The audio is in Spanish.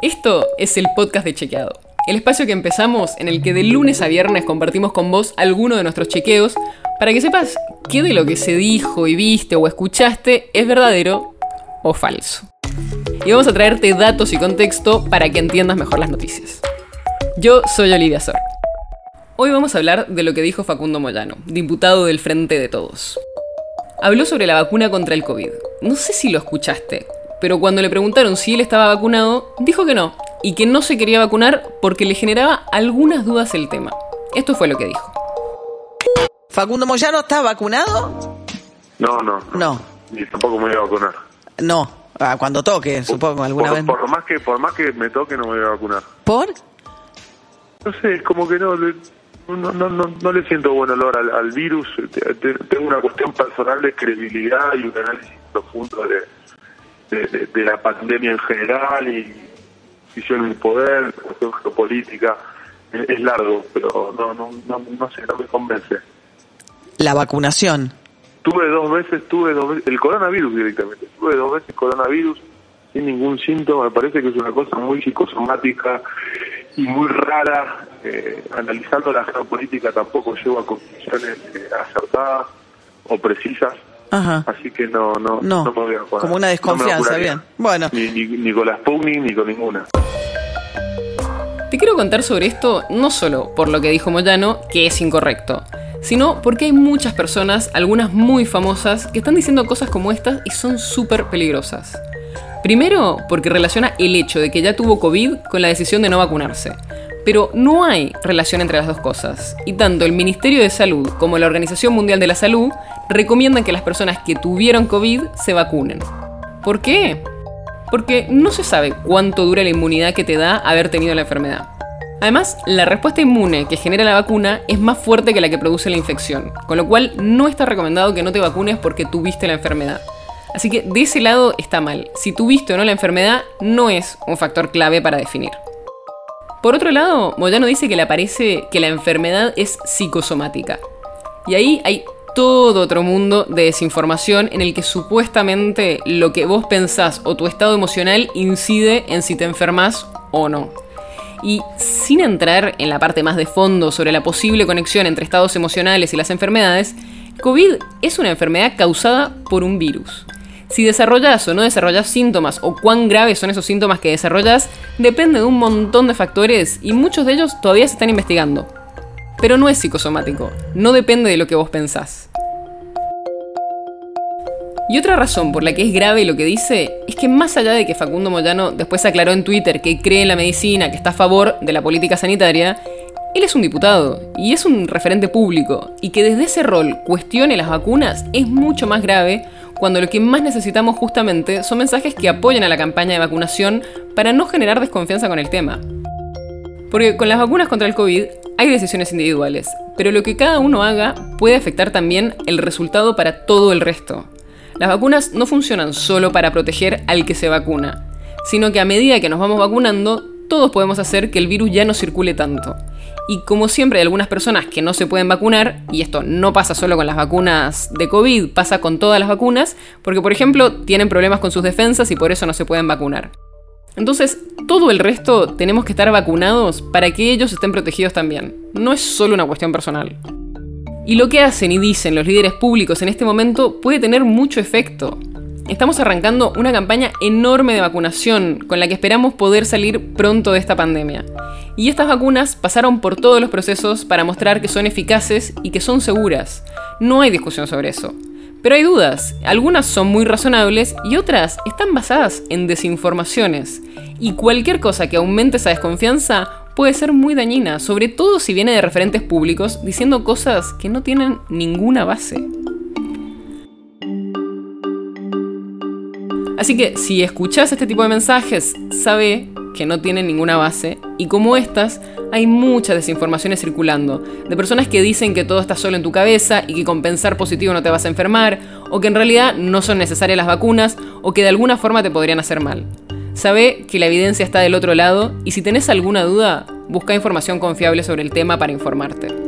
Esto es el podcast de Chequeado, el espacio que empezamos en el que de lunes a viernes compartimos con vos alguno de nuestros chequeos para que sepas qué de lo que se dijo y viste o escuchaste es verdadero o falso. Y vamos a traerte datos y contexto para que entiendas mejor las noticias. Yo soy Olivia Sor. Hoy vamos a hablar de lo que dijo Facundo Moyano, diputado del Frente de Todos. Habló sobre la vacuna contra el COVID. No sé si lo escuchaste, pero cuando le preguntaron si él estaba vacunado, dijo que no, y que no se quería vacunar porque le generaba algunas dudas el tema. Esto fue lo que dijo. ¿Facundo Moyano está vacunado? No, no. No. Ni tampoco me voy a vacunar. No. Ah, cuando toque, supongo, alguna por, vez. Por más, que, por más que me toque, no me voy a vacunar. ¿Por? No sé, es como que no le, no, no, no, no le siento buen olor al, al virus. Te- te- Tengo una cuestión personal de credibilidad y un análisis profundo de, de, de- de la pandemia en general y visión del poder, cuestión geopolítica. Es, es largo, pero no, no, no, no sé, no me convence. La vacunación. Tuve dos veces, tuve dos veces, el coronavirus directamente, tuve dos veces coronavirus sin ningún síntoma, me parece que es una cosa muy psicosomática y muy rara, eh, analizando la geopolítica tampoco llego a conclusiones eh, acertadas o precisas, Ajá. así que no, no, No, me voy a vacunar. como una desconfianza, bien. Bueno. Ni, ni, ni con la Sputnik ni con ninguna. Te quiero contar sobre esto no solo por lo que dijo Moyano, que es incorrecto, sino porque hay muchas personas, algunas muy famosas, que están diciendo cosas como estas y son súper peligrosas. Primero, porque relaciona el hecho de que ya tuvo COVID con la decisión de no vacunarse. Pero no hay relación entre las dos cosas, y tanto el Ministerio de Salud como la Organización Mundial de la Salud recomiendan que las personas que tuvieron COVID se vacunen. ¿Por qué? Porque no se sabe cuánto dura la inmunidad que te da haber tenido la enfermedad. Además, la respuesta inmune que genera la vacuna es más fuerte que la que produce la infección, con lo cual no está recomendado que no te vacunes porque tuviste la enfermedad. Así que de ese lado está mal. Si tuviste o no la enfermedad, no es un factor clave para definir. Por otro lado, Moyano dice que le parece que la enfermedad es psicosomática. Y ahí hay todo otro mundo de desinformación en el que supuestamente lo que vos pensás o tu estado emocional incide en si te enfermas o no. Y sin entrar en la parte más de fondo sobre la posible conexión entre estados emocionales y las enfermedades, COVID es una enfermedad causada por un virus. Si desarrollas o no desarrollas síntomas o cuán graves son esos síntomas que desarrollas, depende de un montón de factores y muchos de ellos todavía se están investigando. Pero no es psicosomático, no depende de lo que vos pensás. Y otra razón por la que es grave lo que dice es que más allá de que Facundo Moyano después aclaró en Twitter que cree en la medicina, que está a favor de la política sanitaria, él es un diputado y es un referente público, y que desde ese rol cuestione las vacunas es mucho más grave cuando lo que más necesitamos justamente son mensajes que apoyen a la campaña de vacunación para no generar desconfianza con el tema. Porque con las vacunas contra el COVID hay decisiones individuales, pero lo que cada uno haga puede afectar también el resultado para todo el resto. Las vacunas no funcionan solo para proteger al que se vacuna, sino que a medida que nos vamos vacunando, todos podemos hacer que el virus ya no circule tanto. Y como siempre hay algunas personas que no se pueden vacunar, y esto no pasa solo con las vacunas de COVID, pasa con todas las vacunas, porque por ejemplo tienen problemas con sus defensas y por eso no se pueden vacunar. Entonces, todo el resto tenemos que estar vacunados para que ellos estén protegidos también. No es solo una cuestión personal. Y lo que hacen y dicen los líderes públicos en este momento puede tener mucho efecto. Estamos arrancando una campaña enorme de vacunación con la que esperamos poder salir pronto de esta pandemia. Y estas vacunas pasaron por todos los procesos para mostrar que son eficaces y que son seguras. No hay discusión sobre eso. Pero hay dudas, algunas son muy razonables y otras están basadas en desinformaciones. Y cualquier cosa que aumente esa desconfianza puede ser muy dañina, sobre todo si viene de referentes públicos diciendo cosas que no tienen ninguna base. Así que si escuchás este tipo de mensajes, sabe que no tienen ninguna base y como estas hay muchas desinformaciones circulando de personas que dicen que todo está solo en tu cabeza y que con pensar positivo no te vas a enfermar o que en realidad no son necesarias las vacunas o que de alguna forma te podrían hacer mal. Sabe que la evidencia está del otro lado y si tenés alguna duda, busca información confiable sobre el tema para informarte.